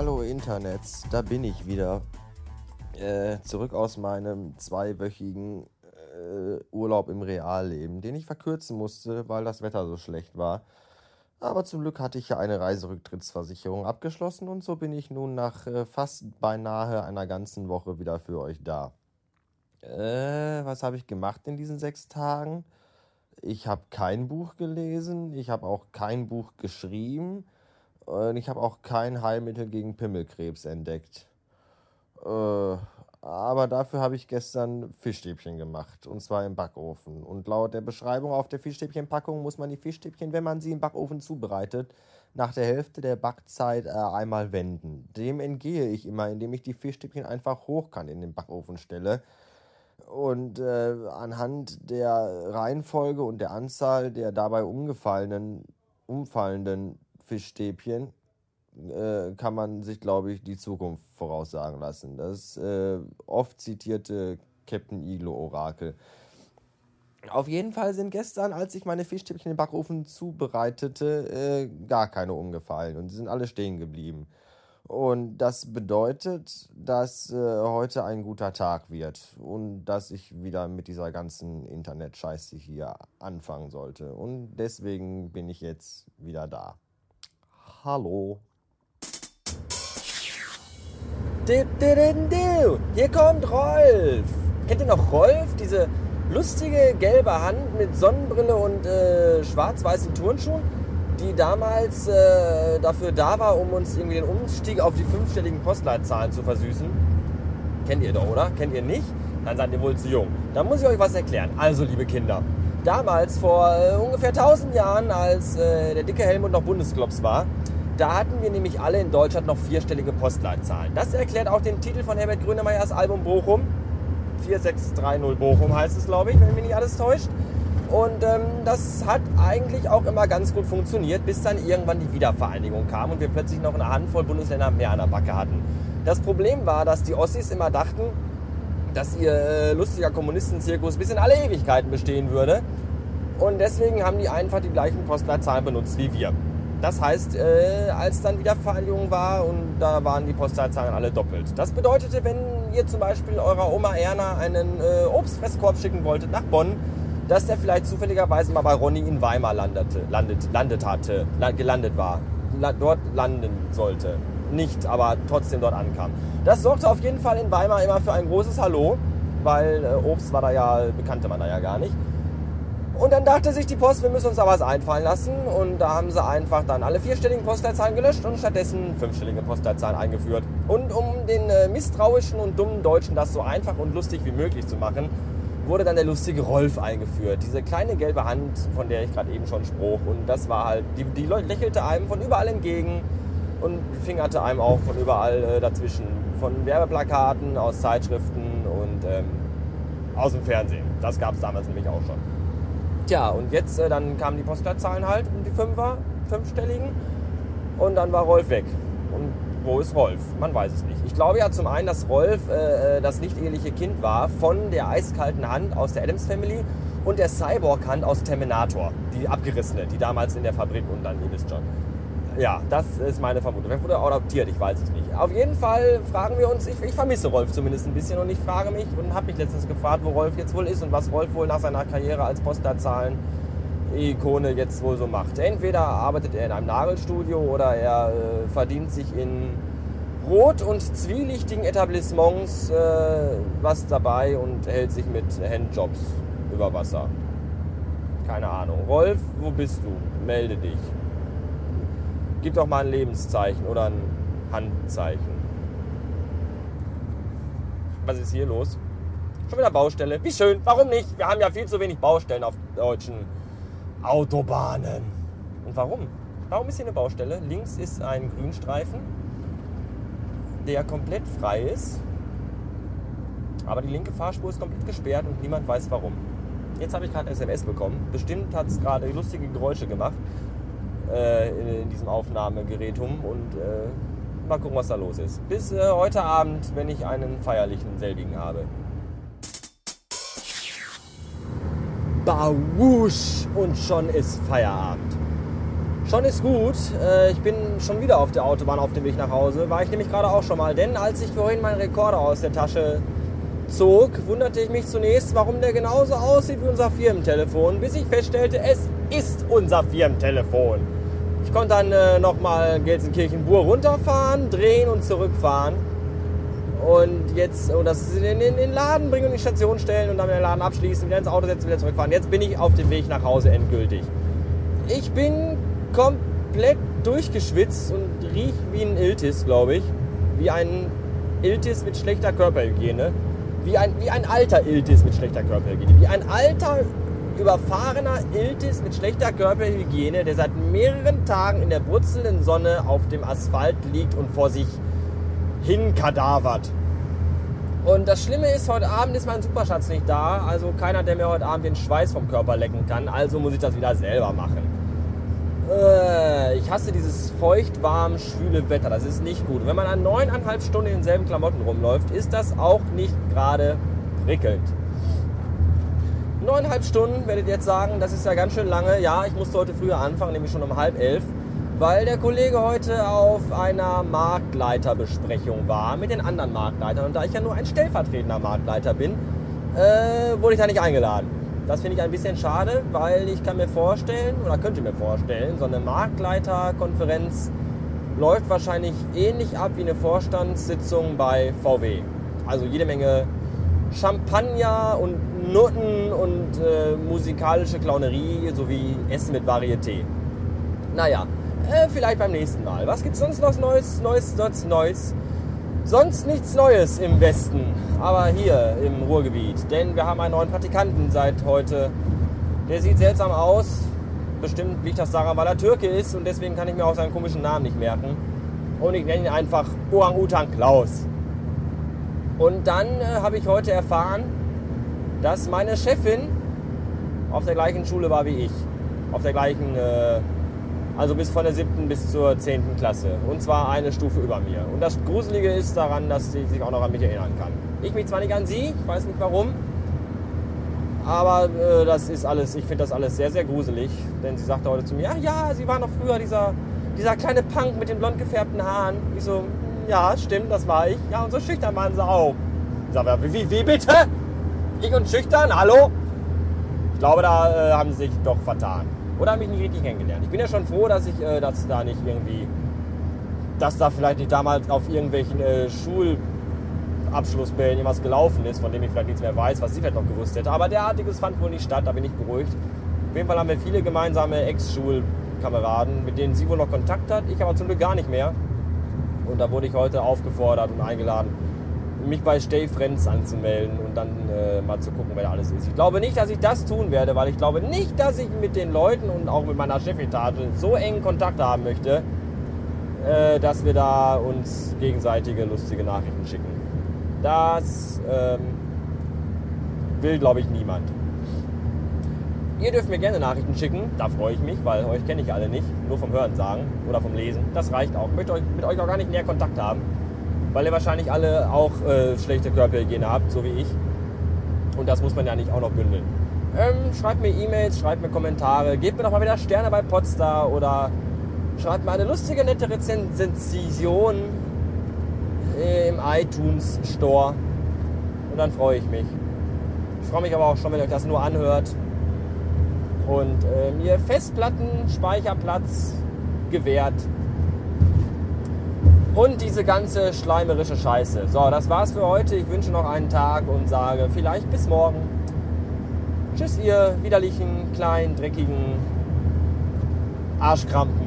Hallo Internets, da bin ich wieder. Äh, zurück aus meinem zweiwöchigen äh, Urlaub im Realleben, den ich verkürzen musste, weil das Wetter so schlecht war. Aber zum Glück hatte ich ja eine Reiserücktrittsversicherung abgeschlossen und so bin ich nun nach äh, fast beinahe einer ganzen Woche wieder für euch da. Äh, was habe ich gemacht in diesen sechs Tagen? Ich habe kein Buch gelesen, ich habe auch kein Buch geschrieben und ich habe auch kein Heilmittel gegen Pimmelkrebs entdeckt. Äh, aber dafür habe ich gestern Fischstäbchen gemacht. Und zwar im Backofen. Und laut der Beschreibung auf der Fischstäbchenpackung muss man die Fischstäbchen, wenn man sie im Backofen zubereitet, nach der Hälfte der Backzeit äh, einmal wenden. Dem entgehe ich immer, indem ich die Fischstäbchen einfach hochkant in den Backofen stelle. Und äh, anhand der Reihenfolge und der Anzahl der dabei umgefallenen, umfallenden Fischstäbchen äh, kann man sich, glaube ich, die Zukunft voraussagen lassen. Das äh, oft zitierte Captain Iglo Orakel. Auf jeden Fall sind gestern, als ich meine Fischstäbchen im Backofen zubereitete, äh, gar keine umgefallen und sie sind alle stehen geblieben. Und das bedeutet, dass äh, heute ein guter Tag wird und dass ich wieder mit dieser ganzen Internet-Scheiße hier anfangen sollte. Und deswegen bin ich jetzt wieder da. Hallo. Hier kommt Rolf. Kennt ihr noch Rolf? Diese lustige gelbe Hand mit Sonnenbrille und äh, schwarz-weißen Turnschuhen, die damals äh, dafür da war, um uns irgendwie den Umstieg auf die fünfstelligen Postleitzahlen zu versüßen. Kennt ihr doch, oder? Kennt ihr nicht? Dann seid ihr wohl zu jung. Da muss ich euch was erklären. Also, liebe Kinder, damals vor äh, ungefähr 1000 Jahren, als äh, der dicke Helmut noch Bundesklops war, da hatten wir nämlich alle in Deutschland noch vierstellige Postleitzahlen. Das erklärt auch den Titel von Herbert Grönemeyers Album Bochum. 4630 Bochum heißt es, glaube ich, wenn mich nicht alles täuscht. Und ähm, das hat eigentlich auch immer ganz gut funktioniert, bis dann irgendwann die Wiedervereinigung kam und wir plötzlich noch eine Handvoll Bundesländer mehr an der Backe hatten. Das Problem war, dass die Ossis immer dachten, dass ihr äh, lustiger Kommunistenzirkus bis in alle Ewigkeiten bestehen würde. Und deswegen haben die einfach die gleichen Postleitzahlen benutzt wie wir. Das heißt, äh, als dann wieder Vereinigung war und da waren die Postleitzahlen alle doppelt. Das bedeutete, wenn ihr zum Beispiel eurer Oma Erna einen äh, Obstfresskorb schicken wolltet nach Bonn, dass der vielleicht zufälligerweise mal bei Ronny in Weimar landete, landet, landet hatte, gelandet war, dort landen sollte. Nicht, aber trotzdem dort ankam. Das sorgte auf jeden Fall in Weimar immer für ein großes Hallo, weil äh, Obst war da ja, bekannte man da ja gar nicht. Und dann dachte sich die Post, wir müssen uns da was einfallen lassen. Und da haben sie einfach dann alle vierstelligen Postleitzahlen gelöscht und stattdessen fünfstellige Postleitzahlen eingeführt. Und um den äh, misstrauischen und dummen Deutschen das so einfach und lustig wie möglich zu machen, wurde dann der lustige Rolf eingeführt. Diese kleine gelbe Hand, von der ich gerade eben schon sprach. Und das war halt, die, die lächelte einem von überall entgegen und fingerte einem auch von überall äh, dazwischen. Von Werbeplakaten, aus Zeitschriften und ähm, aus dem Fernsehen. Das gab es damals nämlich auch schon. Tja, und jetzt äh, dann kamen die Postleitzahlen halt, die Fünfer, fünfstelligen. Und dann war Rolf weg. Und wo ist Rolf? Man weiß es nicht. Ich glaube ja zum einen, dass Rolf äh, äh, das nicht eheliche Kind war von der eiskalten Hand aus der Adams Family und der Cyborg-Hand aus Terminator, die abgerissene, die damals in der Fabrik und dann, ihr wisst schon. Ja, das ist meine Vermutung. Wer wurde adoptiert? Ich weiß es nicht. Auf jeden Fall fragen wir uns, ich, ich vermisse Rolf zumindest ein bisschen und ich frage mich und habe mich letztens gefragt, wo Rolf jetzt wohl ist und was Rolf wohl nach seiner Karriere als Postleitzahlen Ikone jetzt wohl so macht. Entweder arbeitet er in einem Nagelstudio oder er äh, verdient sich in rot- und zwielichtigen Etablissements äh, was dabei und hält sich mit Handjobs über Wasser. Keine Ahnung. Rolf, wo bist du? Melde dich. Gib doch mal ein Lebenszeichen oder ein Handzeichen. Was ist hier los? Schon wieder Baustelle. Wie schön. Warum nicht? Wir haben ja viel zu wenig Baustellen auf deutschen Autobahnen. Und warum? Warum ist hier eine Baustelle? Links ist ein Grünstreifen, der komplett frei ist. Aber die linke Fahrspur ist komplett gesperrt und niemand weiß warum. Jetzt habe ich gerade SMS bekommen. Bestimmt hat es gerade lustige Geräusche gemacht äh, in, diesem Aufnahmegerät um und äh, mal gucken, was da los ist. Bis äh, heute Abend, wenn ich einen feierlichen selbigen habe. Bawusch und schon ist Feierabend. Schon ist gut. Äh, ich bin schon wieder auf der Autobahn auf dem Weg nach Hause. War ich nämlich gerade auch schon mal. Denn als ich vorhin meinen Rekorder aus der Tasche zog, wunderte ich mich zunächst, warum der genauso aussieht wie unser Firmentelefon, bis ich feststellte, es ist unser Firmentelefon. Ich konnte dann äh, nochmal Gelsenkirchen-Bur runterfahren, drehen und zurückfahren. Und jetzt, und das in, in, den Laden bringen und in die Station stellen und dann den Laden abschließen, wieder ins Auto setzen, wieder zurückfahren. Jetzt bin ich auf dem Weg nach Hause endgültig. Ich bin komplett durchgeschwitzt und riech wie ein Iltis, glaube ich. Wie ein Iltis mit schlechter Körperhygiene. Wie ein, wie ein alter Iltis mit schlechter Körperhygiene. Wie ein alter, überfahrener Iltis mit schlechter Körperhygiene, der seit mehreren Tagen in der brutzelnden Sonne auf dem Asphalt liegt und vor sich hinkadavert. Und das Schlimme ist, heute Abend ist mein Superschatz nicht da. Also keiner, der mir heute Abend den Schweiß vom Körper lecken kann. Also muss ich das wieder selber machen. Äh, ich hasse dieses feucht, warm, schwüle Wetter. Das ist nicht gut. Wenn man an neuneinhalb Stunden in denselben Klamotten rumläuft, ist das auch nicht gerade prickelnd. Neuneinhalb Stunden werdet ihr jetzt sagen, das ist ja ganz schön lange. Ja, ich musste heute früher anfangen, nämlich schon um halb elf weil der Kollege heute auf einer Marktleiterbesprechung war mit den anderen Marktleitern. Und da ich ja nur ein stellvertretender Marktleiter bin, äh, wurde ich da nicht eingeladen. Das finde ich ein bisschen schade, weil ich kann mir vorstellen, oder könnte mir vorstellen, so eine Marktleiterkonferenz läuft wahrscheinlich ähnlich ab wie eine Vorstandssitzung bei VW. Also jede Menge Champagner und Nutten musikalische Clownerie sowie Essen mit Varieté. Naja, äh, vielleicht beim nächsten Mal. Was gibt's sonst noch Neues, Neues, Neues, Neues? Sonst nichts Neues im Westen, aber hier im Ruhrgebiet. Denn wir haben einen neuen Praktikanten seit heute. Der sieht seltsam aus. Bestimmt liegt das daran, weil er Türke ist und deswegen kann ich mir auch seinen komischen Namen nicht merken. Und ich nenne ihn einfach Orang-Utan Klaus. Und dann äh, habe ich heute erfahren, dass meine Chefin auf der gleichen Schule war wie ich. Auf der gleichen äh, also bis von der siebten bis zur zehnten Klasse. Und zwar eine Stufe über mir. Und das Gruselige ist daran, dass sie sich auch noch an mich erinnern kann. Ich mich zwar nicht an sie, ich weiß nicht warum, aber äh, das ist alles, ich finde das alles sehr, sehr gruselig. Denn sie sagte heute zu mir, ja, ja, sie war noch früher dieser, dieser kleine Punk mit den blond gefärbten Haaren. Ich so, ja, stimmt, das war ich. Ja, und so schüchtern waren sie auch. Ich sage, wie, wie bitte? Ich und schüchtern, hallo? Ich glaube, da äh, haben sie sich doch vertan. Oder habe ich nicht richtig kennengelernt. Ich bin ja schon froh, dass ich äh, dass da nicht irgendwie, dass da vielleicht nicht damals auf irgendwelchen äh, Schulabschlussbällen irgendwas gelaufen ist, von dem ich vielleicht nichts mehr weiß, was sie vielleicht noch gewusst hätte. Aber derartiges fand wohl nicht statt, da bin ich beruhigt. Auf jeden Fall haben wir viele gemeinsame Ex-Schulkameraden, mit denen sie wohl noch Kontakt hat, ich aber zum Glück gar nicht mehr. Und da wurde ich heute aufgefordert und eingeladen, mich bei Stay Friends anzumelden und dann äh, mal zu gucken, wer da alles ist. Ich glaube nicht, dass ich das tun werde, weil ich glaube nicht, dass ich mit den Leuten und auch mit meiner Chefetage so engen Kontakt haben möchte, äh, dass wir da uns gegenseitige lustige Nachrichten schicken. Das ähm, will, glaube ich, niemand. Ihr dürft mir gerne Nachrichten schicken, da freue ich mich, weil euch kenne ich alle nicht, nur vom Hören sagen oder vom Lesen. Das reicht auch. Ich möchte euch, mit euch auch gar nicht näher Kontakt haben weil ihr wahrscheinlich alle auch äh, schlechte Körperhygiene habt, so wie ich. Und das muss man ja nicht auch noch bündeln. Ähm, schreibt mir E-Mails, schreibt mir Kommentare, gebt mir doch mal wieder Sterne bei Podstar oder schreibt mir eine lustige, nette Rezension im iTunes Store. Und dann freue ich mich. Ich freue mich aber auch schon, wenn ihr euch das nur anhört. Und äh, mir Festplattenspeicherplatz gewährt und diese ganze schleimerische Scheiße. So, das war's für heute. Ich wünsche noch einen Tag und sage vielleicht bis morgen. Tschüss, ihr widerlichen, kleinen, dreckigen Arschkrampen.